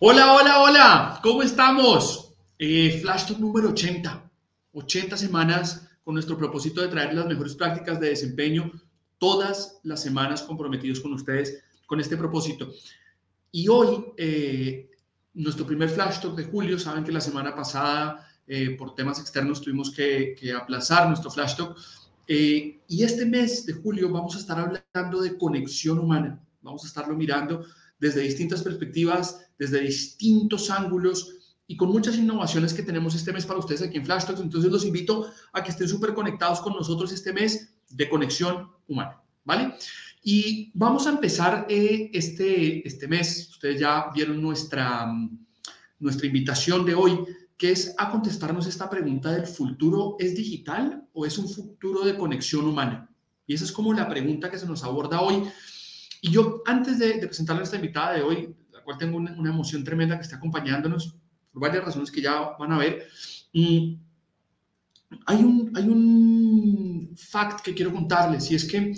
Hola, hola, hola, ¿cómo estamos? Eh, Flash Talk número 80. 80 semanas con nuestro propósito de traer las mejores prácticas de desempeño todas las semanas comprometidos con ustedes con este propósito. Y hoy, eh, nuestro primer flash talk de julio, saben que la semana pasada eh, por temas externos tuvimos que, aplazar nuestro flash talk. Eh, y este mes de julio vamos a estar hablando de conexión humana. Vamos a estarlo mirando desde distintas perspectivas, desde distintos ángulos, y con muchas innovaciones que tenemos este mes para ustedes aquí en Flash Talks. Entonces los invito a que estén súper conectados con nosotros este mes de conexión humana, ¿vale? Y vamos a empezar eh, este, este mes. Ustedes ya vieron nuestra, nuestra invitación de hoy, que es a contestarnos esta pregunta del futuro, ¿es digital o es un futuro de conexión humana? Y esa es como la pregunta que se nos aborda hoy. Y yo, antes de, de presentarle a esta invitada de hoy, la cual tengo una, emoción tremenda que está acompañándonos, por varias razones que ya van a ver. Mm, hay, un, hay un fact que quiero contarles y es que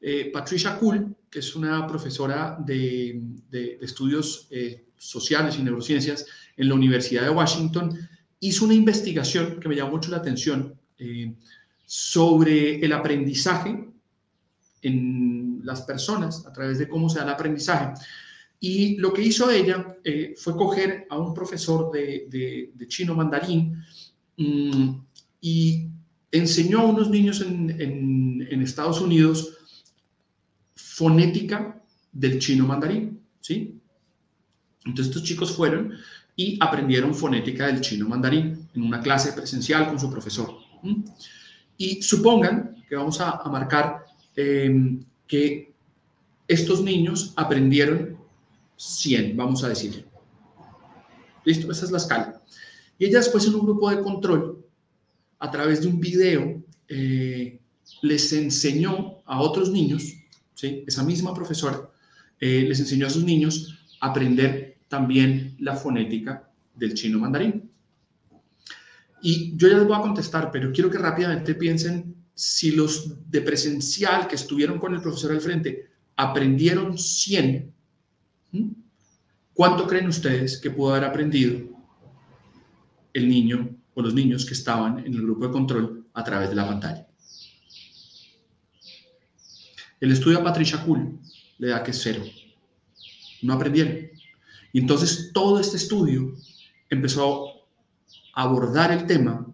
eh, Patricia Kuhl, que es una profesora de, de, estudios eh, sociales y neurociencias en la Universidad de Washington, hizo una investigación que me llamó mucho la atención eh, sobre el aprendizaje en las personas a través de cómo se da el aprendizaje. Y lo que hizo ella eh, fue coger a un profesor de, chino mandarín mm, y enseñó a unos niños en, Estados Unidos fonética del chino mandarín, ¿sí? Entonces estos chicos fueron y aprendieron fonética del chino mandarín en una clase presencial con su profesor. Y supongan que vamos a, marcar eh, que estos niños aprendieron 100, vamos a decir. ¿Listo? Esa es la escala. Y ella después en un grupo de control, a través de un video, eh, les enseñó a otros niños, ¿sí? esa misma profesora, eh, les enseñó a sus niños a aprender también la fonética del chino mandarín. Y yo ya les voy a contestar, pero quiero que rápidamente piensen si los de presencial que estuvieron con el profesor al frente aprendieron 100, ¿Mm? ¿Cuánto creen ustedes que pudo haber aprendido el niño o los niños que estaban en el grupo de control a través de la pantalla? El estudio a Patricia Kuhl le da que es cero. No aprendieron. Y entonces todo este estudio empezó a abordar el tema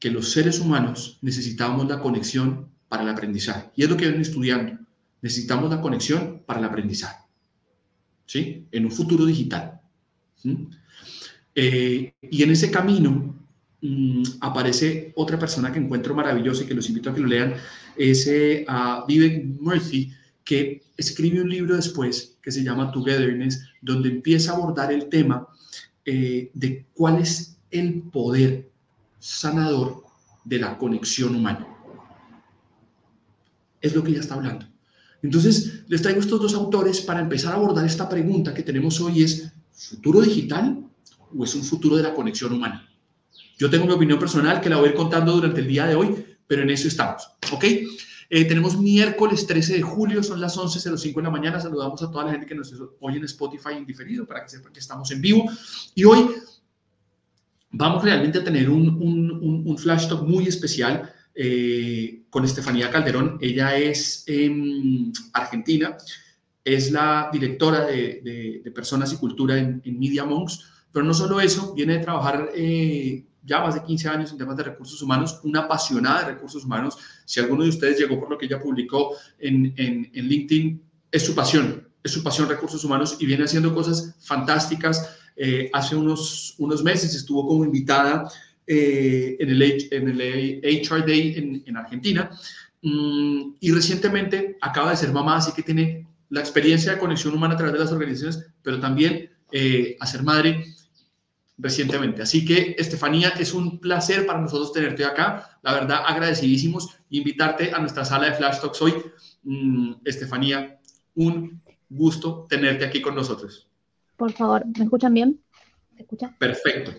que los seres humanos necesitábamos la conexión para el aprendizaje. Y es lo que ven estudiando. Necesitamos la conexión para el aprendizaje. ¿sí? En un futuro digital. Eh, y en ese camino mm, aparece otra persona que encuentro maravillosa y que los invito a que lo lean, es eh, Murthy, que escribe un libro después que se llama Togetherness, donde empieza a abordar el tema eh, de cuál es el poder sanador de la conexión humana. Es lo que ella está hablando. Entonces, les traigo estos dos autores para empezar a abordar esta pregunta que tenemos hoy es, ¿futuro digital o es un futuro de la conexión humana? Yo tengo mi opinión personal que la voy contando durante el día de hoy, pero en eso estamos, ¿ok? Eh, tenemos miércoles 13 de julio, son las 11.05 de la mañana. Saludamos a toda la gente que nos oye en Spotify en diferido para que sepan que estamos en vivo. Y hoy vamos realmente a tener un, un, un flash talk muy especial eh, con Estefanía Calderón. Ella es em, argentina, es la directora de, Personas y Cultura en, Media Monks, pero no solo eso, viene de trabajar eh, ya más de 15 años en temas de recursos humanos, una apasionada de recursos humanos. Si alguno de ustedes llegó por lo que ella publicó en, en, en LinkedIn, es su pasión, es su pasión recursos humanos y viene haciendo cosas fantásticas. Eh, hace unos, unos meses estuvo como invitada eh, en, el, en HR Day en, Argentina mm, y recientemente acaba de ser mamá, así que tiene la experiencia de conexión humana a través de las organizaciones, pero también eh, a ser madre recientemente. Así que, Estefanía, es un placer para nosotros tenerte acá. La verdad, agradecidísimos. Invitarte a nuestra sala de Flash Talks hoy. Mm, Estefanía, un gusto tenerte aquí con nosotros. Por favor, ¿me escuchan bien? ¿Se escucha? Perfecto.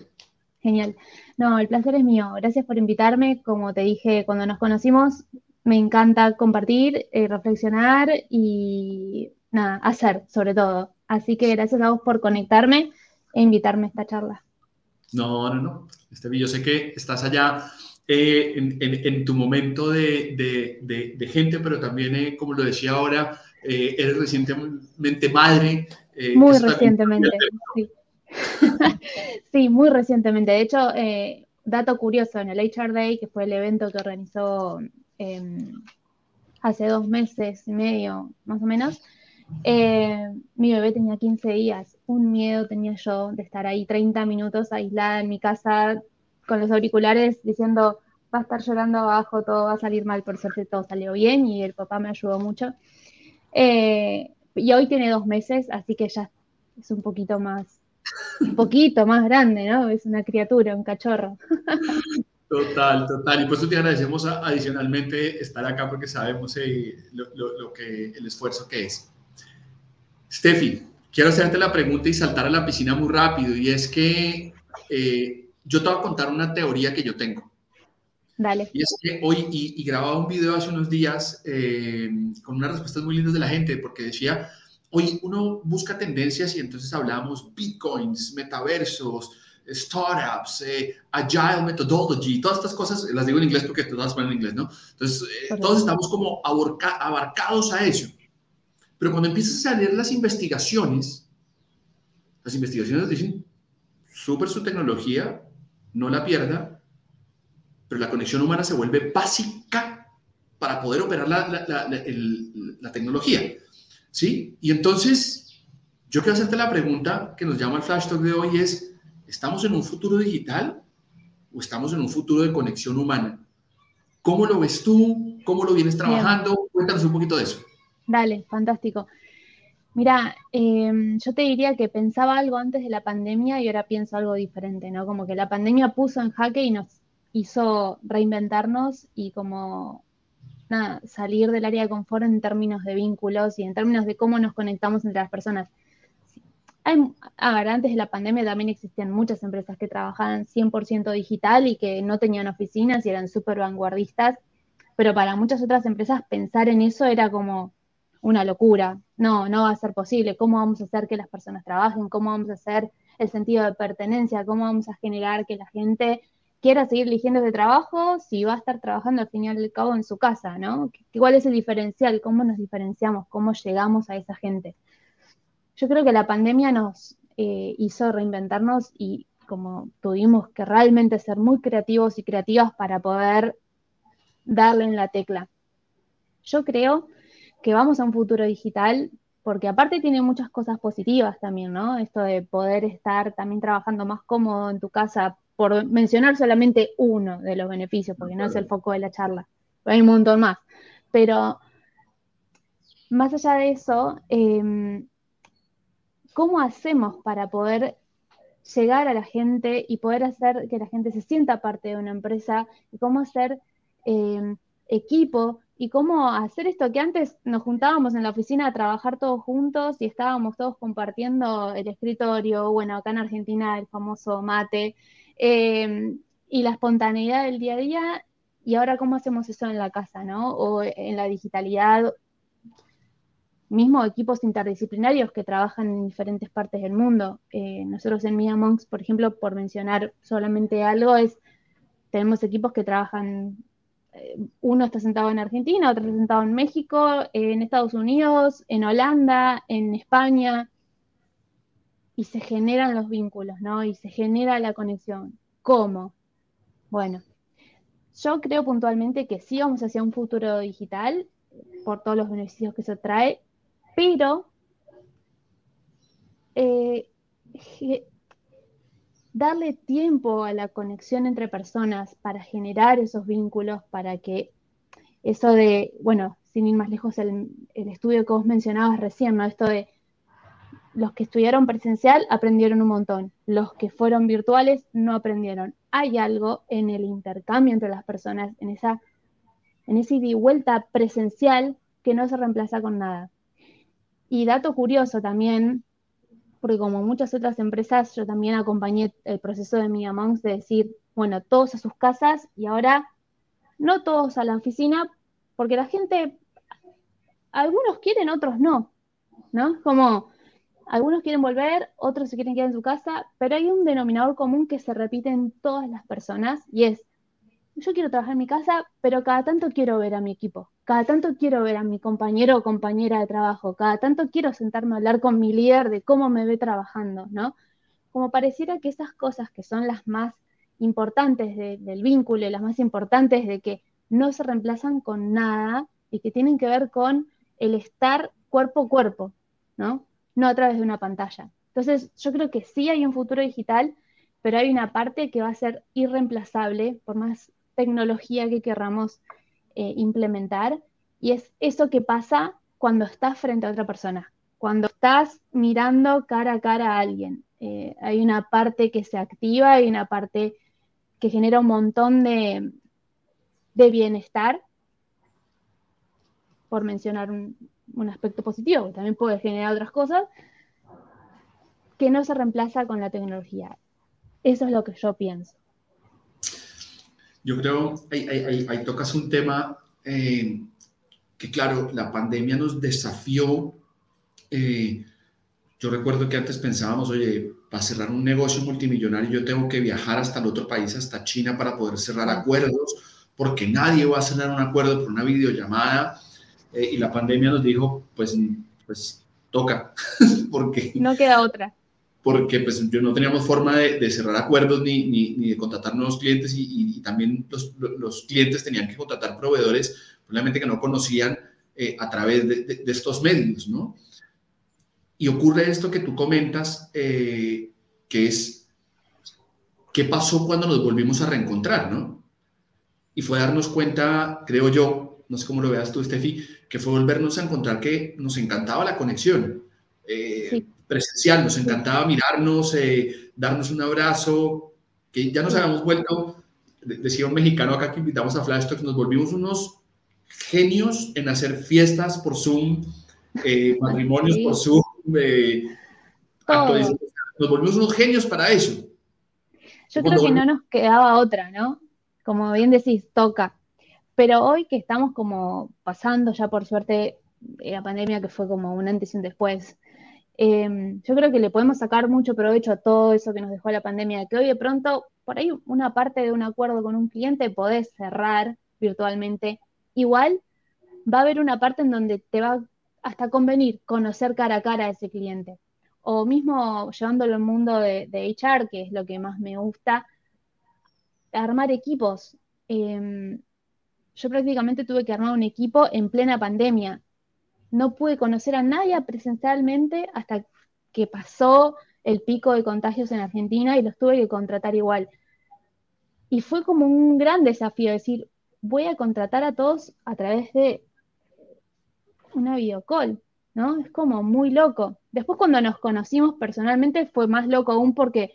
Genial. No, el placer es mío. Gracias por invitarme. Como te dije cuando nos conocimos, me encanta compartir, eh, reflexionar y nada, hacer sobre todo. Así que gracias a vos por conectarme e invitarme a esta charla. No, no, no. Este, yo sé que estás allá eh, en, tu momento de, gente, pero también, eh, como lo decía ahora, eres recientemente madre. Muy recientemente, sí. sí, muy recientemente. De hecho, dato curioso, en el HR Day, que fue el evento que organizó em, hace dos meses y medio, más o menos, mi bebé tenía 15 días un miedo tenía yo de estar ahí 30 minutos aislada en mi casa con los auriculares diciendo va a estar llorando abajo, todo va a salir mal, por suerte todo salió bien y el papá me ayudó mucho. Eh, y hoy tiene dos meses, así que ya es un poquito más, un poquito más grande, ¿no? Es una criatura, un cachorro. Total, total. Y por eso te agradecemos adicionalmente estar acá porque sabemos eh, lo, que, el esfuerzo que es. Steffi, quiero hacerte la pregunta y saltar a la piscina muy rápido. Y es que eh, yo te voy a contar una teoría que yo tengo. Dale. Y es que hoy, y, grababa un video hace unos días eh, con unas respuestas muy lindas de la gente, porque decía, hoy uno busca tendencias y entonces hablábamos bitcoins, metaversos, startups, eh, agile methodology, todas estas cosas, las digo en inglés porque todas van en inglés, ¿no? Entonces, todos estamos como abarcados a eso. Pero cuando empiezas a leer las investigaciones, las investigaciones dicen, súper su tecnología, no la pierda, pero la conexión humana se vuelve básica para poder operar la, tecnología. ¿Sí? Y entonces, yo quiero hacerte la pregunta que nos llama el Flash Talk de hoy es, ¿estamos en un futuro digital o estamos en un futuro de conexión humana? ¿Cómo lo ves tú? ¿Cómo lo vienes trabajando? Cuéntanos un poquito de eso. Dale, fantástico. Mira, em, yo te diría que pensaba algo antes de la pandemia y ahora pienso algo diferente, ¿no? Como que la pandemia puso en jaque y nos hizo reinventarnos y como salir del área de confort en términos de vínculos y en términos de cómo nos conectamos entre las personas. ver, antes de la pandemia también existían muchas empresas que trabajaban 100% digital y que no tenían oficinas y eran súper vanguardistas, pero para muchas otras empresas pensar en eso era como una locura. No, no va a ser posible. ¿Cómo vamos a hacer que las personas trabajen? ¿Cómo vamos a hacer el sentido de pertenencia? ¿Cómo vamos a generar que la gente quiera seguir eligiendo ese trabajo si va a estar trabajando al fin y al cabo en su casa, ¿no? ¿Cuál es el diferencial? ¿Cómo nos diferenciamos? ¿Cómo llegamos a esa gente? Yo creo que la pandemia nos eh, hizo reinventarnos y como tuvimos que realmente ser muy creativos y creativas para poder darle en la tecla. Yo creo que vamos a un futuro digital, porque aparte tiene muchas cosas positivas también, ¿no? Esto de poder estar también trabajando más cómodo en tu casa, por mencionar solamente uno de los beneficios, porque no es el foco de la charla, hay un montón más. Pero más allá de eso, em, ¿cómo hacemos para poder llegar a la gente y poder hacer que la gente se sienta parte de una empresa y cómo hacer em, equipo y cómo hacer esto que antes nos juntábamos en la oficina a trabajar todos juntos y estábamos todos compartiendo el escritorio, bueno, acá en Argentina el famoso mate, em, y la espontaneidad del día a día, y ahora cómo hacemos eso en la casa, ¿no? O en la digitalidad, mismo equipos interdisciplinarios que trabajan en diferentes partes del mundo. Eh, nosotros en Mia Monks, por ejemplo, por mencionar solamente algo, es tenemos equipos que trabajan eh, uno está sentado en Argentina, otro está sentado en México, en Estados Unidos, en Holanda, en España, y se generan los vínculos, ¿no? Y se genera la conexión. ¿Cómo? Bueno, yo creo puntualmente que sí vamos hacia un futuro digital por todos los beneficios que eso trae, pero eh, darle tiempo a la conexión entre personas para generar esos vínculos, para que eso de, bueno, sin ir más lejos, el, estudio que vos mencionabas recién, ¿no? Esto de los que estudiaron presencial aprendieron un montón, los que fueron virtuales no aprendieron. Hay algo en el intercambio entre las personas, en esa, en ida y vuelta presencial que no se reemplaza con nada. Y dato curioso también, porque como muchas otras empresas, yo también acompañé el proceso de Mia Monks de decir, bueno, todos a sus casas y ahora no todos a la oficina, porque la gente, algunos quieren, otros no, ¿no? Como algunos quieren volver, otros se quieren quedar en su casa, pero hay un denominador común que se repite en todas las personas y es, yo quiero trabajar en mi casa, pero cada tanto quiero ver a mi equipo, cada tanto quiero ver a mi compañero o compañera de trabajo, cada tanto quiero sentarme a hablar con mi líder de cómo me ve trabajando, ¿no? Como pareciera que esas cosas que son las más importantes del vínculo, las más importantes de que no se reemplazan con nada y que tienen que ver con el estar cuerpo a cuerpo, ¿no? No a través de una pantalla. Entonces, yo creo que sí hay un futuro digital, pero hay una parte que va a ser irreemplazable, por más tecnología que querramos eh, implementar y es eso que pasa cuando estás frente a otra persona, cuando estás mirando cara a cara a alguien. Eh, hay una parte que se activa, hay una parte que genera un montón de, de bienestar, por mencionar un, un aspecto positivo, que también puede generar otras cosas, que no se reemplaza con la tecnología. Eso es lo que yo pienso. Yo creo, ahí, tocas un tema eh, que, claro, la pandemia nos desafió. Eh, yo recuerdo que antes pensábamos, oye, para cerrar un negocio multimillonario yo tengo que viajar hasta el otro país, hasta China, para poder cerrar acuerdos, porque nadie va a cerrar un acuerdo por una videollamada. Eh, y la pandemia nos dijo, pues, pues toca, porque... No queda otra porque pues yo no teníamos forma de, cerrar acuerdos ni, ni, de contratar nuevos clientes y, también los, los, clientes tenían que contratar proveedores probablemente que no conocían eh, a través de, de, estos medios, ¿no? Y ocurre esto que tú comentas, eh, que es, ¿qué pasó cuando nos volvimos a reencontrar, ¿no? Y fue darnos cuenta, creo yo, no sé cómo lo veas tú, Steffi, que fue volvernos a encontrar que nos encantaba la conexión. Eh, sí presencial, nos encantaba mirarnos, eh, darnos un abrazo, que ya nos habíamos vuelto, decía un mexicano acá que invitamos a Flash Talks, nos volvimos unos genios en hacer fiestas por Zoom, eh, matrimonios por Zoom, nos volvimos unos genios para eso. Yo creo que no nos quedaba otra, ¿no? Como bien decís, toca. Pero hoy que estamos como pasando ya por suerte la pandemia que fue como un antes y un después, Em, yo creo que le podemos sacar mucho provecho a todo eso que nos dejó la pandemia, que hoy de pronto, por ahí una parte de un acuerdo con un cliente podés cerrar virtualmente. Igual va a haber una parte en donde te va hasta convenir conocer cara a cara a ese cliente. O mismo llevándolo al mundo de, HR, que es lo que más me gusta, armar equipos. Em, yo prácticamente tuve que armar un equipo en plena pandemia no pude conocer a nadie presencialmente hasta que pasó el pico de contagios en Argentina y los tuve que contratar igual. Y fue como un gran desafío decir, voy a contratar a todos a través de una videocall, ¿no? Es como muy loco. Después cuando nos conocimos personalmente fue más loco aún porque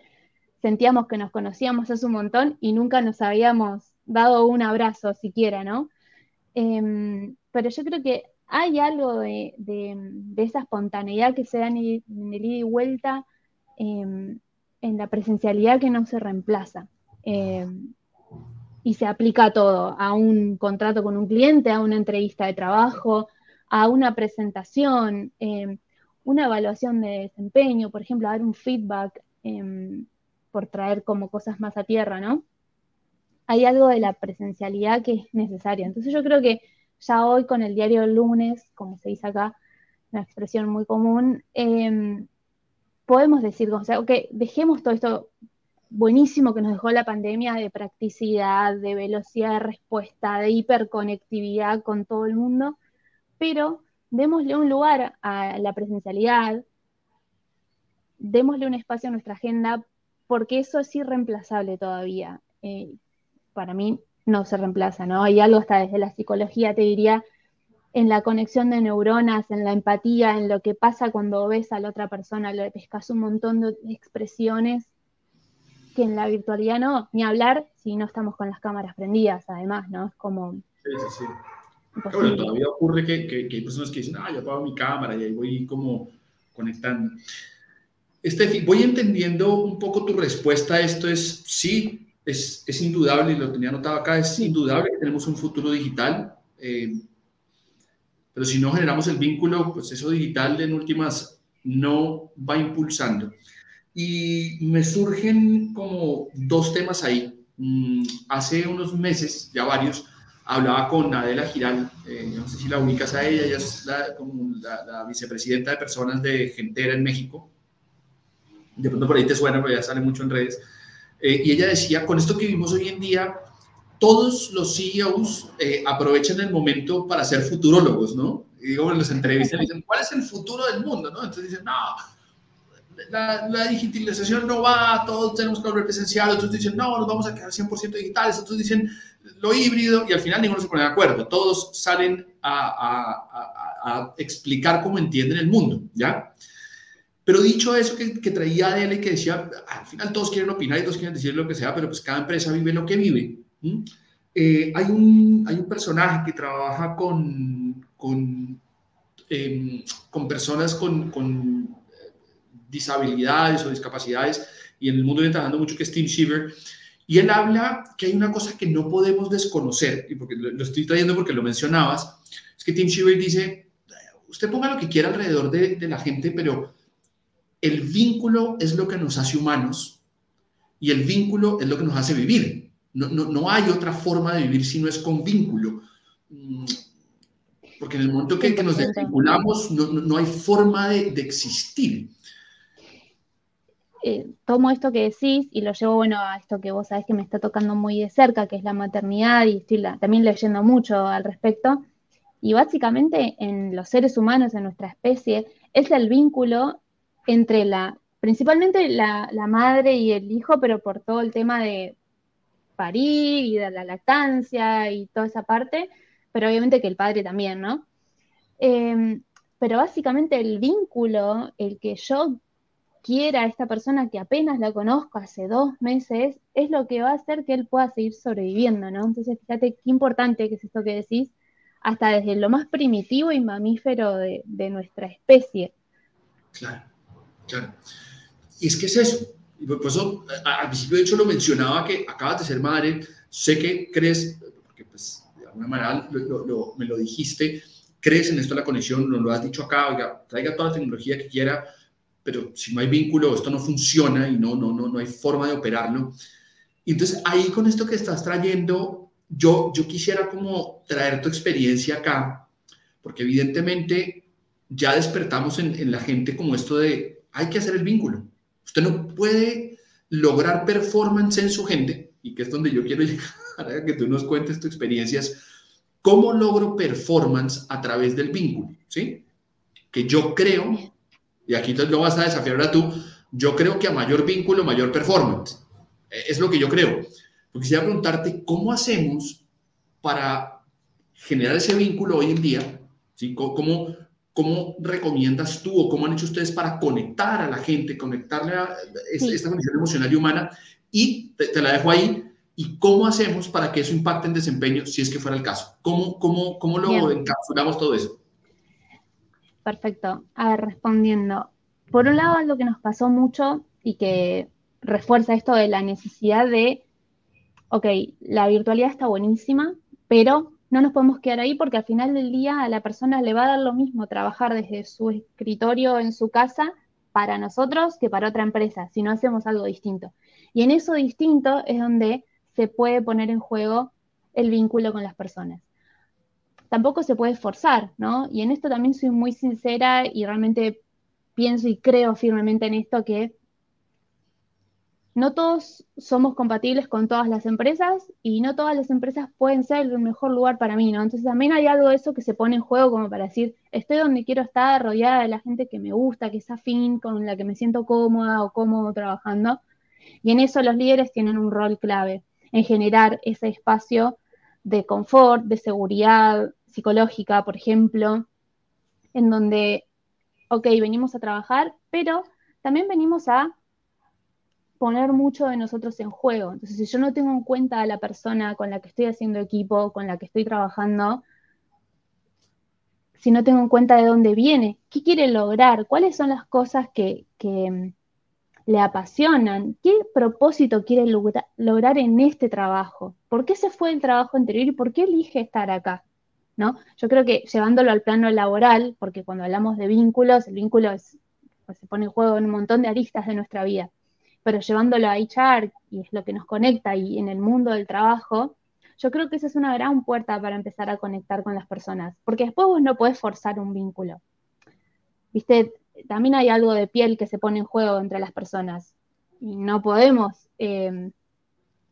sentíamos que nos conocíamos hace un montón y nunca nos habíamos dado un abrazo siquiera, ¿no? Em, pero yo creo que hay algo de, esa espontaneidad que se da en el, ida y vuelta, em, en la presencialidad que no se reemplaza. Em, y se aplica a todo, a un contrato con un cliente, a una entrevista de trabajo, a una presentación, una evaluación de desempeño, por ejemplo, a dar un feedback por traer como cosas más a tierra, ¿no? Hay algo de la presencialidad que es necesaria. Entonces yo creo que ya hoy con el diario lunes, como se dice acá, una expresión muy común, em, podemos decir, o sea, que dejemos todo esto buenísimo que nos dejó la pandemia de practicidad, de velocidad de respuesta, de hiperconectividad con todo el mundo, pero démosle un lugar a la presencialidad, démosle un espacio a nuestra agenda, porque eso es irreemplazable todavía. Eh, para mí no se reemplaza, ¿no? Hay algo hasta desde la psicología, te diría, en la conexión de neuronas, en la empatía, en lo que pasa cuando ves a la otra persona, le pescas un montón de expresiones que en la virtualidad no, ni hablar si no estamos con las cámaras prendidas, además, ¿no? Es como... Sí, sí, sí. Bueno, todavía ocurre que, que, hay personas que dicen, ah, yo apago mi cámara y ahí voy como conectando. Estefi, voy entendiendo un poco tu respuesta esto, es sí, es, es indudable, y lo tenía anotado acá, es indudable que tenemos un futuro digital, eh, pero si no generamos el vínculo, pues eso digital en últimas no va impulsando. Y me surgen como dos temas ahí. Mm, hace unos meses, ya varios, hablaba con Adela Giral, eh, no sé si la ubicas a ella, ella es la, como la, vicepresidenta de personas de Gentera en México. De pronto por ahí te suena, pero ya sale mucho en redes. Eh, y ella decía, con esto que vivimos hoy en día, todos los CEOs eh, aprovechan el momento para ser futurólogos, ¿no? Y digo, en las entrevistas dicen, ¿cuál es el futuro del mundo? ¿no? Entonces dicen, no, la, digitalización no va, todos tenemos que volver presencial, otros dicen, no, nos vamos a quedar 100% digitales, otros dicen lo híbrido, y al final ninguno se pone de acuerdo. Todos salen a, explicar cómo entienden el mundo, ¿ya? Pero dicho eso que, traía de él que decía, al final todos quieren opinar y todos quieren decir lo que sea, pero pues cada empresa vive lo que vive. Eh, hay, un, hay un personaje que trabaja con, con, em, con personas con, con disabilidades o discapacidades, y en el mundo viene trabajando mucho, que es Tim Shiver, y él habla que hay una cosa que no podemos desconocer, y porque lo, estoy trayendo porque lo mencionabas, es que Tim Shiver dice, usted ponga lo que quiera alrededor de, de la gente, pero el vínculo es lo que nos hace humanos y el vínculo es lo que nos hace vivir. No, no, no hay otra forma de vivir si no es con vínculo. Mm, porque en el momento que, que nos desvinculamos, no, no, hay forma de, de existir. Eh, tomo esto que decís y lo llevo, bueno, a esto que vos sabés que me está tocando muy de cerca, que es la maternidad, y estoy también leyendo mucho al respecto. Y básicamente en los seres humanos, en nuestra especie, es el vínculo entre la, principalmente la, madre y el hijo, pero por todo el tema de parir y de la lactancia y toda esa parte, pero obviamente que el padre también, ¿no? Em, pero básicamente el vínculo, el que yo quiera a esta persona que apenas la conozco hace dos meses, es lo que va a hacer que él pueda seguir sobreviviendo, ¿no? Entonces, fíjate qué importante que es esto que decís, hasta desde lo más primitivo y mamífero de, nuestra especie. Claro, claro. Y es que es eso. Y por eso, al principio de hecho lo mencionaba que acabas de ser madre, sé que crees, porque pues de alguna manera me lo dijiste, crees en esto la conexión, nos lo has dicho acá, oiga, traiga toda la tecnología que quiera, pero si no hay vínculo, esto no funciona y no, no, no, no hay forma de operarlo. Y entonces ahí con esto que estás trayendo, yo, yo quisiera como traer tu experiencia acá, porque evidentemente ya despertamos en, en la gente como esto de hay que hacer el vínculo. Usted no puede lograr performance en su gente, y que es donde yo quiero llegar, a que tú nos cuentes tus experiencias, cómo logro performance a través del vínculo, ¿sí? Que yo creo y aquí lo vas a desafiar ahora tú, yo creo que a mayor vínculo, mayor performance. E, es lo que yo creo. Quisiera preguntarte, ¿cómo hacemos para generar ese vínculo hoy en día? ¿Sí? ¿Cómo, ¿Cómo recomiendas tú o cómo han hecho ustedes para conectar a la gente, conectarle a esta condición emocional y humana? Y te, la dejo ahí. ¿Y cómo hacemos para que eso impacte en desempeño, si es que fuera el caso? ¿Cómo, cómo, cómo lo encapsulamos todo eso? Perfecto. A ver, respondiendo. Por un lado, algo que nos pasó mucho y que refuerza esto de la necesidad de, ok, la virtualidad está buenísima, pero no nos podemos quedar ahí porque al final del día a la persona le va a dar lo mismo trabajar desde su escritorio en su casa para nosotros que para otra empresa, si no hacemos algo distinto. Y en eso distinto es donde se puede poner en juego el vínculo con las personas. Tampoco se puede forzar, ¿no? Y en esto también soy muy sincera y realmente pienso y creo firmemente en esto que no todos somos compatibles con todas las empresas y no todas las empresas pueden ser el mejor lugar para mí, ¿no? Entonces también hay algo de eso que se pone en juego como para decir, estoy donde quiero estar, rodeada de la gente que me gusta, que es afín, con la que me siento cómoda o cómodo trabajando. Y en eso los líderes tienen un rol clave, en generar ese espacio de confort, de seguridad psicológica, por ejemplo, en donde, ok, venimos a trabajar, pero también venimos a poner mucho de nosotros en juego. Entonces, si yo no tengo en cuenta a la persona con la que estoy haciendo equipo, con la que estoy trabajando, si no tengo en cuenta de dónde viene, qué quiere lograr, cuáles son las cosas que, mm, le apasionan, qué propósito quiere lograr en este trabajo, por qué se fue del trabajo anterior y por qué elige estar acá. ¿no? Yo creo que llevándolo al plano laboral, porque cuando hablamos de vínculos, el vínculo pues, se pone en juego en un montón de aristas de nuestra vida pero llevándolo a HR, y es lo que nos conecta, y en el mundo del trabajo, yo creo que esa es una gran puerta para empezar a conectar con las personas, porque después vos no podés forzar un vínculo. Viste, también hay algo de piel que se pone en juego entre las personas, y no podemos eh,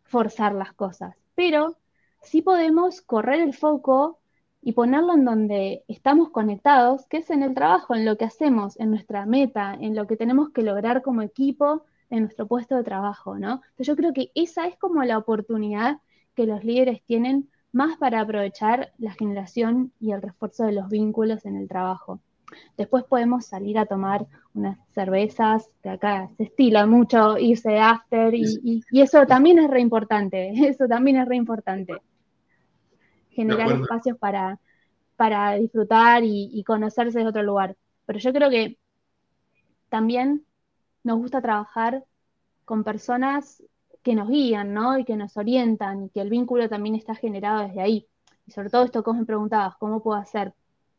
forzar las cosas, pero sí podemos correr el foco y ponerlo en donde estamos conectados, que es en el trabajo, en lo que hacemos, en nuestra meta, en lo que tenemos que lograr como equipo en nuestro puesto de trabajo, ¿no? Entonces yo creo que esa es como la oportunidad que los líderes tienen más para aprovechar la generación y el refuerzo de los vínculos en el trabajo. Después podemos salir a tomar unas cervezas, que acá se estila mucho irse after, y, eso también es re importante, eso también es re importante. Generar espacios para, para disfrutar y, y conocerse de otro lugar. Pero yo creo que también nos gusta trabajar con personas que nos guían, ¿no? Y que nos orientan, y que el vínculo también está generado desde ahí. Y sobre todo esto que vos me preguntabas, ¿cómo puedo hacer?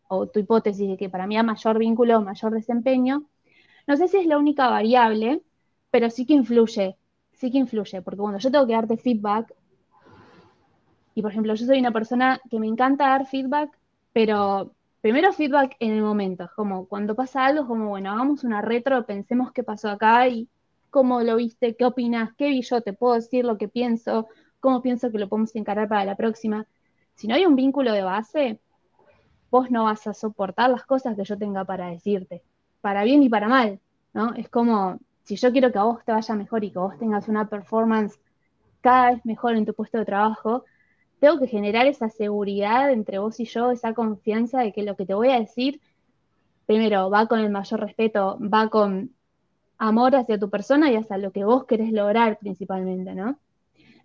O tu hipótesis de que para mí hay mayor vínculo, mayor desempeño. No sé si es la única variable, pero sí que influye, sí que influye, porque cuando yo tengo que darte feedback, y por ejemplo, yo soy una persona que me encanta dar feedback, pero primero feedback en el momento, como cuando pasa algo, como bueno, hagamos una retro, pensemos qué pasó acá y cómo lo viste, qué opinas, qué vi yo, te puedo decir lo que pienso, cómo pienso que lo podemos encarar para la próxima. Si no hay un vínculo de base, vos no vas a soportar las cosas que yo tenga para decirte, para bien y para mal, ¿no? Es como, si yo quiero que a vos te vaya mejor y que vos tengas una performance cada vez mejor en tu puesto de trabajo, que generar esa seguridad entre vos y yo, esa confianza de que lo que te voy a decir, primero, va con el mayor respeto, va con amor hacia tu persona y hacia lo que vos querés lograr principalmente, ¿no?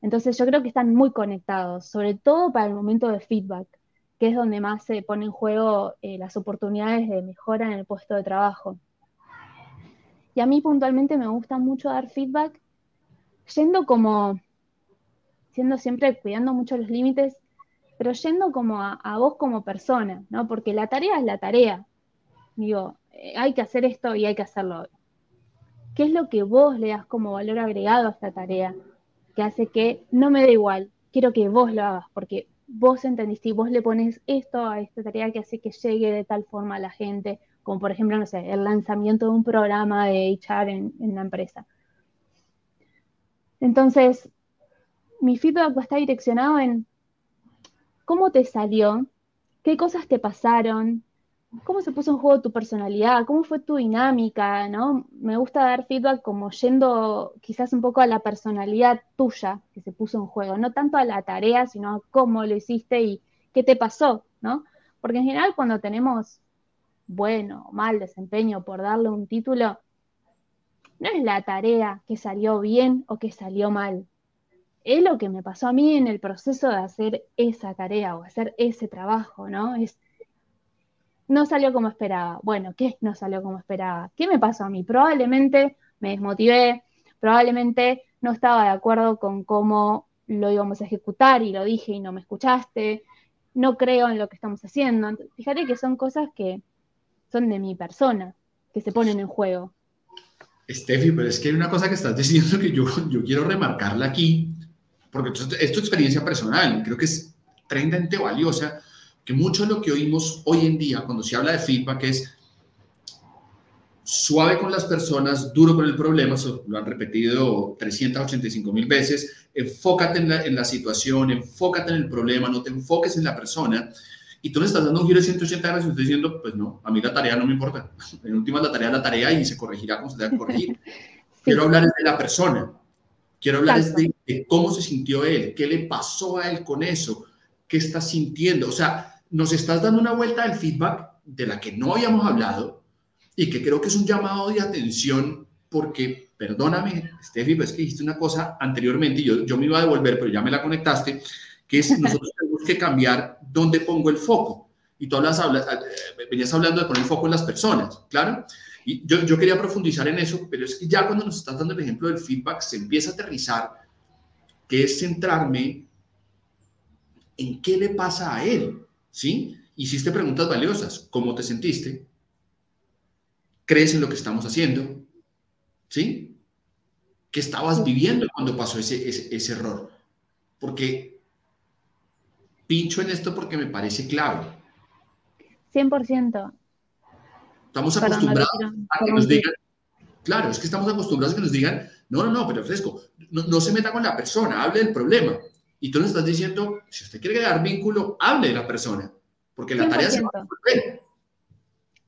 Entonces yo creo que están muy conectados, sobre todo para el momento de feedback, que es donde más se pone en juego eh, las oportunidades de mejora en el puesto de trabajo. Y a mí puntualmente me gusta mucho dar feedback yendo como siendo siempre cuidando mucho los límites, pero yendo como a, vos como persona, ¿no? Porque la tarea es la tarea. Digo, eh, hay que hacer esto y hay que hacerlo. ¿Qué es lo que vos le das como valor agregado a esta tarea? Que hace que no me da igual, quiero que vos lo hagas, porque vos entendiste y vos le pones esto a esta tarea que hace que llegue de tal forma a la gente, como por ejemplo, no sé, el lanzamiento de un programa de HR en, en la empresa. Entonces, mi feedback va a estar direccionado en cómo te salió, qué cosas te pasaron, cómo se puso en juego tu personalidad, cómo fue tu dinámica, ¿no? Me gusta dar feedback como yendo quizás un poco a la personalidad tuya que se puso en juego, no tanto a la tarea, sino a cómo lo hiciste y qué te pasó, ¿no? Porque en general cuando tenemos bueno o mal desempeño por darle un título, no es la tarea que salió bien o que salió mal, es lo que me pasó a mí en el proceso de hacer esa tarea o hacer ese trabajo, ¿no? Es, no salió como esperaba. Bueno, ¿qué no salió como esperaba? ¿Qué me pasó a mí? Probablemente me desmotivé, probablemente no estaba de acuerdo con cómo lo íbamos a ejecutar y lo dije y no me escuchaste, no creo en lo que estamos haciendo. Fíjate que son cosas que son de mi persona, que se ponen en juego. Steffi, pero es que hay una cosa que estás diciendo que yo, yo quiero remarcarla aquí, porque es tu experiencia personal, creo que es tremendamente valiosa, que mucho de lo que oímos hoy en día cuando se habla de feedback es suave con las personas, duro con el problema, eso lo han repetido 385 mil veces, enfócate en la, en la, situación, enfócate en el problema, no te enfoques en la persona. Y tú le estás dando un giro de 180 grados y estás diciendo, pues no, a mí la tarea no me importa. En última la tarea es la tarea y se corregirá como se debe corregir. Quiero hablar de la persona. Quiero hablar de, cómo se sintió él, qué le pasó a él con eso, qué está sintiendo. O sea, nos estás dando una vuelta del feedback de la que no habíamos hablado y que creo que es un llamado de atención porque, perdóname, Steffi, pues que dijiste una cosa anteriormente y yo, yo me iba a devolver, pero ya me la conectaste, que es nosotros tenemos que cambiar dónde pongo el foco. Y tú hablas, hablas, eh, venías hablando de poner el foco en las personas, ¿claro? Y yo, yo quería profundizar en eso, pero es que ya cuando nos estás dando el ejemplo del feedback, se empieza a aterrizar, que es centrarme en qué le pasa a él, ¿sí? Hiciste preguntas valiosas, ¿cómo te sentiste? ¿Crees en lo que estamos haciendo? ¿Sí? ¿Qué estabas viviendo cuando pasó ese, ese, error? Porque pincho en esto porque me parece clave. 100%. Estamos acostumbrados a que nos digan, claro, es que estamos acostumbrados a que nos digan, no, no, no, pero fresco, no, no se meta con la persona, hable del problema. Y tú nos estás diciendo, si usted quiere dar vínculo, hable de la persona, porque la tarea se va a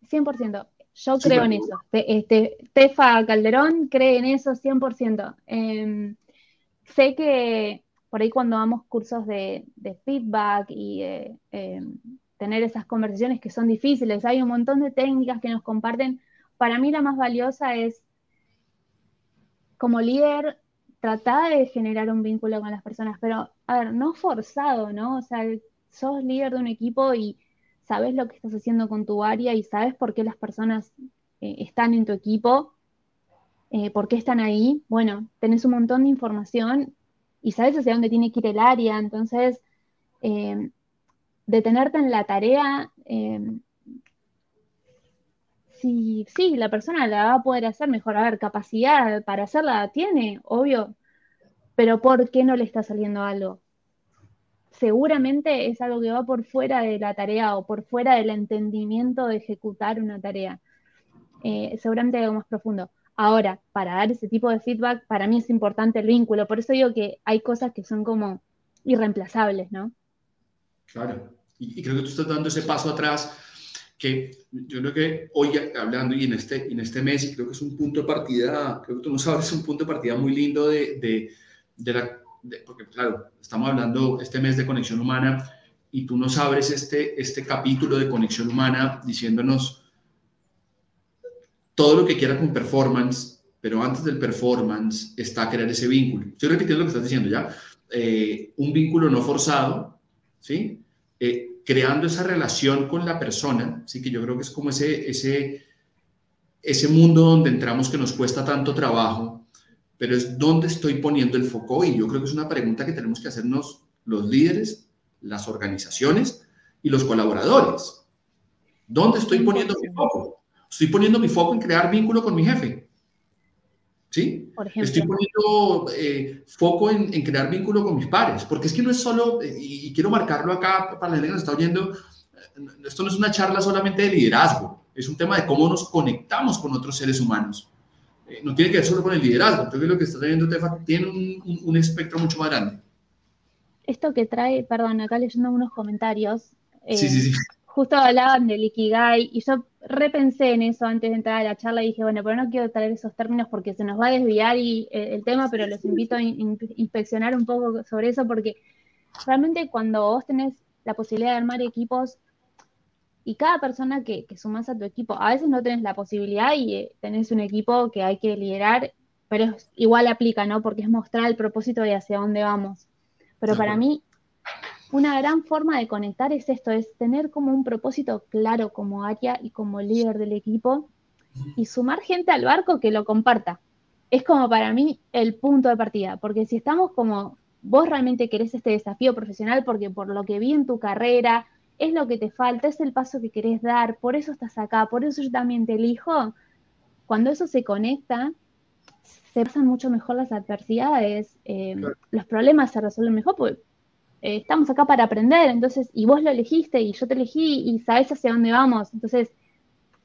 100%. Yo creo en eso. Este, Tefa Calderón cree en eso 100%. Em, sé que por ahí cuando damos cursos de, feedback y em, tener esas conversaciones que son difíciles, hay un montón de técnicas que nos comparten. Para mí la más valiosa es, como líder, tratar de generar un vínculo con las personas, pero, a ver, no forzado, ¿no? O sea, sos líder de un equipo y sabes lo que estás haciendo con tu área y sabes por qué las personas eh, están en tu equipo, eh, por qué están ahí. Bueno, tenés un montón de información y sabes hacia dónde tiene que ir el área. Entonces, eh, detenerte en la tarea, sí, sí, la persona la va a poder hacer mejor. A ver, capacidad para hacerla tiene, obvio, pero ¿por qué no le está saliendo algo? seguramente es algo que va por fuera de la tarea o por fuera del entendimiento de ejecutar una tarea. Eh, seguramente algo más profundo. Ahora, para dar ese tipo de feedback, para mí es importante el vínculo. Por eso digo que hay cosas que son como irreemplazables, ¿no? Claro. Y, creo que tú estás dando ese paso atrás que yo creo que hoy hablando y en este, en este mes, y creo que es un punto de partida, creo que tú no sabes, es un punto de partida muy lindo de, de, de la porque claro, estamos hablando este mes de conexión humana y tú nos abres este, este capítulo de conexión humana diciéndonos todo lo que quiera con performance, pero antes del performance está crear ese vínculo. Estoy repitiendo lo que estás diciendo ya. Eh, un vínculo no forzado, ¿sí? Eh, creando esa relación con la persona, ¿sí? Que yo creo que es como ese, ese, ese mundo donde entramos que nos cuesta tanto trabajo, pero es dónde estoy poniendo el foco y yo creo que es una pregunta que tenemos que hacernos los líderes, las organizaciones y los colaboradores. ¿Dónde estoy poniendo mi foco? Estoy poniendo mi foco en crear vínculo con mi jefe. ¿Sí? Estoy poniendo eh, foco en, crear vínculo con mis pares, porque es que no es solo, eh, y, quiero marcarlo acá para la gente que nos está oyendo, eh, esto no es una charla solamente de liderazgo, es un tema de cómo nos conectamos con otros seres humanos. Eh, no tiene que ver solo con el liderazgo, creo que lo que está trayendo Tefa tiene un, espectro mucho más grande. Esto que trae, perdón, acá leyendo unos comentarios, eh, sí, sí, sí. justo hablaban del Ikigai y yo repensé en eso antes de entrar a la charla y dije, bueno, pero no quiero traer esos términos porque se nos va a desviar y, eh, el tema, pero los invito a inspeccionar un poco sobre eso porque realmente cuando vos tenés la posibilidad de armar equipos y cada persona que, que sumas a tu equipo, a veces no tenés la posibilidad y eh, tenés un equipo que hay que liderar, pero igual aplica, ¿no? Porque es mostrar el propósito y hacia dónde vamos. Pero para mí, una gran forma de conectar es esto, es tener como un propósito claro como área y como líder del equipo y sumar gente al barco que lo comparta. Es como para mí el punto de partida, porque si estamos como vos realmente querés este desafío profesional, porque por lo que vi en tu carrera, es lo que te falta, es el paso que querés dar, por eso estás acá, por eso yo también te elijo. Cuando eso se conecta, se pasan mucho mejor las adversidades, eh, los problemas se resuelven mejor, porque eh, estamos acá para aprender, entonces, y vos lo elegiste y yo te elegí y sabes hacia dónde vamos, entonces,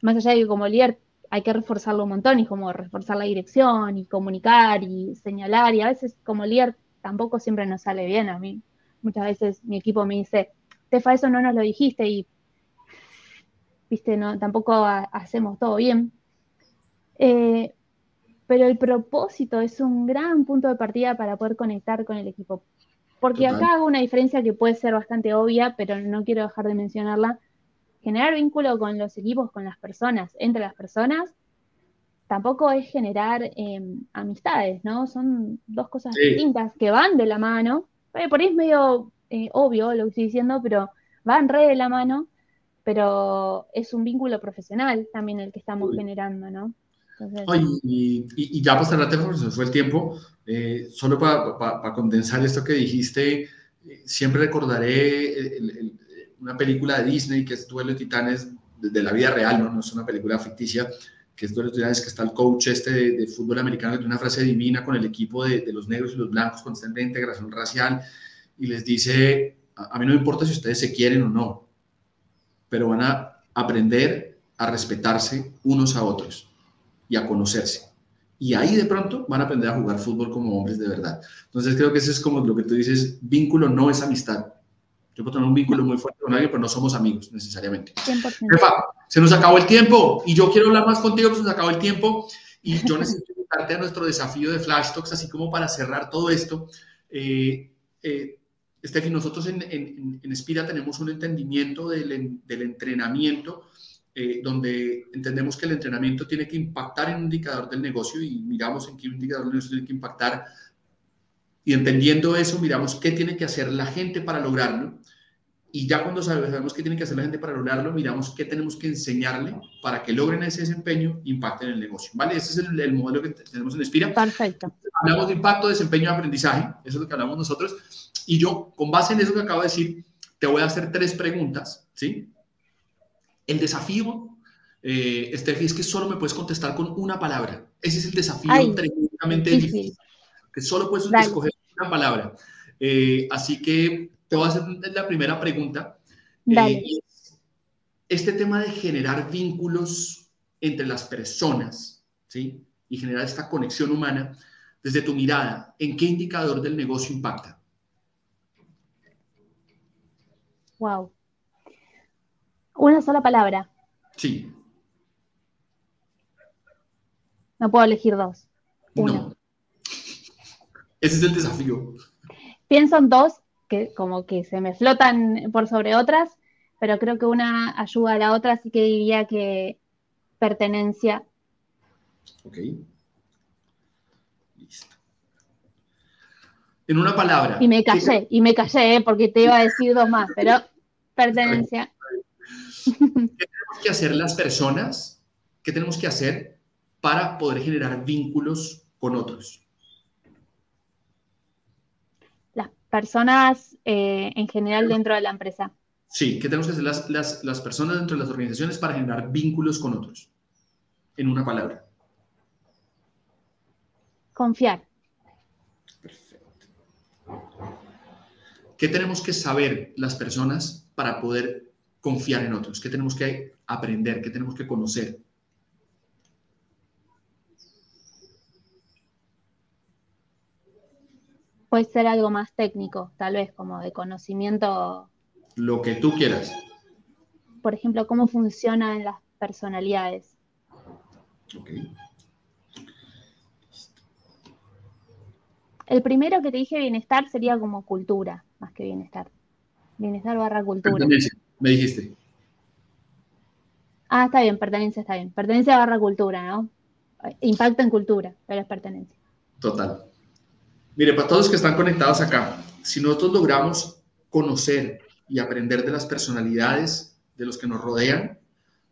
más allá de que como líder hay que reforzarlo un montón y como reforzar la dirección y comunicar y señalar y a veces como líder tampoco siempre nos sale bien a mí. Muchas veces mi equipo me dice, Tefa, eso no nos lo dijiste y, viste, no, tampoco hacemos todo bien. Eh, pero el propósito es un gran punto de partida para poder conectar con el equipo. Porque acá hago una diferencia que puede ser bastante obvia, pero no quiero dejar de mencionarla. Generar vínculo con los equipos, con las personas, entre las personas, tampoco es generar em, amistades, ¿no? Son dos cosas distintas que van de la mano. por ahí es medio eh, obvio lo que estoy diciendo, pero van re de la mano, pero es un vínculo profesional también el que estamos generando, ¿no? Y, ya para cerrarte, se fue el tiempo, eh, solo para condensar esto que dijiste, eh, siempre recordaré una película de Disney que es Duelo de Titanes de, la vida real, ¿no? no es una película ficticia, que es Duelo de Titanes, que está el coach este de, fútbol americano que tiene una frase divina con el equipo de, los negros y los blancos cuando están de integración racial y les dice, a, a mí no me importa si ustedes se quieren o no, pero van a aprender a respetarse unos a otros y a conocerse. Y ahí de pronto van a aprender a jugar fútbol como hombres de verdad. Entonces creo que eso es como lo que tú dices, vínculo no es amistad. Yo puedo tener un vínculo muy fuerte con alguien, pero no somos amigos necesariamente. se nos acabó el tiempo y yo quiero hablar más contigo, pero se nos acabó el tiempo y yo necesito invitarte a nuestro desafío de Flash Talks, así como para cerrar todo esto. Eh, eh, Steffi, nosotros en, en, en, Espira tenemos un entendimiento del, del entrenamiento eh, donde entendemos que el entrenamiento tiene que impactar en un indicador del negocio y miramos en qué indicador del negocio tiene que impactar. Y entendiendo eso, miramos qué tiene que hacer la gente para lograrlo. Y ya cuando sabemos qué tiene que hacer la gente para lograrlo, miramos qué tenemos que enseñarle para que logren ese desempeño, impacten en el negocio. ¿Vale? Ese es el, modelo que tenemos en Espira. Perfecto. Hablamos de impacto, desempeño y aprendizaje. Eso es lo que hablamos nosotros. Y yo, con base en eso que acabo de decir, te voy a hacer tres preguntas, ¿sí? El desafío, eh, Steffi, es que solo me puedes contestar con una palabra. Ese es el desafío tremendamente difícil. Que solo puedes escoger una palabra. Eh, así que te voy a hacer la primera pregunta. Eh, este tema de generar vínculos entre las personas, ¿sí? Y generar esta conexión humana, desde tu mirada, ¿en qué indicador del negocio impacta? Wow. Una sola palabra. Sí. No puedo elegir dos. No. Ese es el desafío. Pienso en dos que como que se me flotan por sobre otras, pero creo que una ayuda a la otra, así que diría que pertenencia. Ok. Listo. En una palabra. Y me callé, y me callé, ¿eh? porque te iba a decir dos más, pero pertenencia. ¿Qué tenemos que hacer las personas? ¿Qué tenemos que hacer para poder generar vínculos con otros? Las personas eh, en general dentro de la empresa. Sí, ¿qué tenemos que hacer las, las personas dentro de las organizaciones para generar vínculos con otros? En una palabra. Confiar. Perfecto. ¿Qué tenemos que saber las personas para poder confiar en otros, que tenemos que aprender, que tenemos que conocer. Puede ser algo más técnico, tal vez como de conocimiento. Lo que tú quieras. Por ejemplo, cómo funcionan las personalidades. Ok. El primero que te dije bienestar sería como cultura, más que bienestar. Bienestar barra cultura me dijiste. Ah, está bien, pertenencia está bien. Pertenencia barra cultura, ¿no? Impacto en cultura, pero es pertenencia. Total. Mire, para todos los que están conectados acá, si nosotros logramos conocer y aprender de las personalidades de los que nos rodean,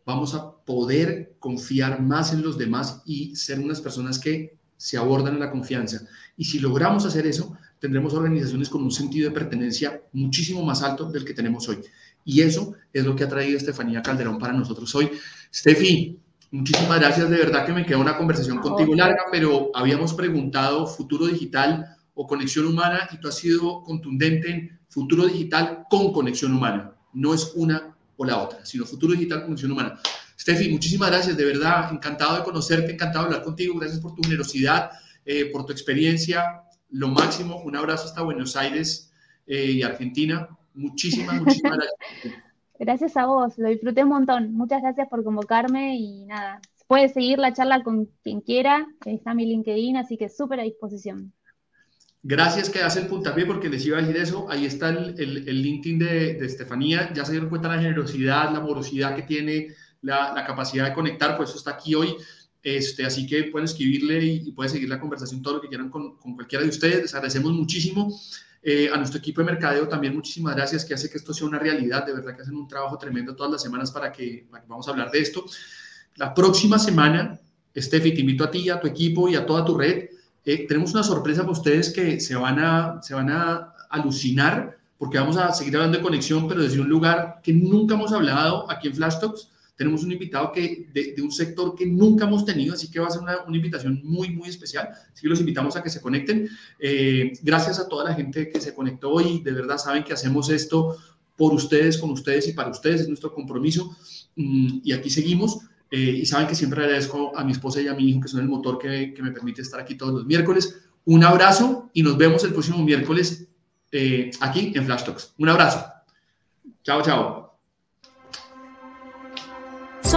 vamos a poder confiar más en los demás y ser unas personas que se abordan en la confianza. Y si logramos hacer eso, tendremos organizaciones con un sentido de pertenencia muchísimo más alto del que tenemos hoy. Y eso es lo que ha traído Estefanía Calderón para nosotros hoy. Steffi, Muchísimas gracias, de verdad que me queda una conversación contigo larga, pero habíamos preguntado futuro digital o conexión humana y tú has sido contundente en futuro digital con conexión humana. No es una o la otra, sino futuro digital con conexión humana. Steffi, muchísimas gracias, de verdad, encantado de conocerte, encantado de hablar contigo, gracias por tu generosidad, eh, por tu experiencia, lo máximo, un abrazo hasta Buenos Aires eh, y Argentina, muchísimas, muchísimas gracias. Gracias a vos, lo disfruté un montón. Muchas gracias por convocarme y nada, puedes seguir la charla con quien quiera, está mi LinkedIn, así que súper a disposición. Gracias que hace el puntapié porque les iba a decir eso. Ahí está el, el, LinkedIn de, de, Estefanía. Ya se dieron cuenta la generosidad, la amorosidad que tiene, la, la capacidad de conectar. Pues eso está aquí hoy. Este, así que pueden escribirle y, y pueden seguir la conversación todo lo que quieran con, con cualquiera de ustedes. Les agradecemos muchísimo. Eh, a nuestro equipo de mercadeo también muchísimas gracias que hace que esto sea una realidad. De verdad que hacen un trabajo tremendo todas las semanas para que, vamos a hablar de esto. La próxima semana, Steffi, te invito a ti, a tu equipo y a toda tu red. Eh, tenemos una sorpresa para ustedes que se van, a, se van a alucinar porque vamos a seguir hablando de conexión, pero desde un lugar que nunca hemos hablado aquí en Flash Talks tenemos un invitado que, de, un sector que nunca hemos tenido, así que va a ser una, invitación muy, muy especial. Así que los invitamos a que se conecten. Eh, gracias a toda la gente que se conectó hoy. De verdad saben que hacemos esto por ustedes, con ustedes y para ustedes. Es nuestro compromiso. Mm, y aquí seguimos. Eh, y saben que siempre agradezco a mi esposa y a mi hijo, que son el motor que, que me permite estar aquí todos los miércoles. Un abrazo y nos vemos el próximo miércoles eh, aquí en Flash Talks. Un abrazo. Chao, chao.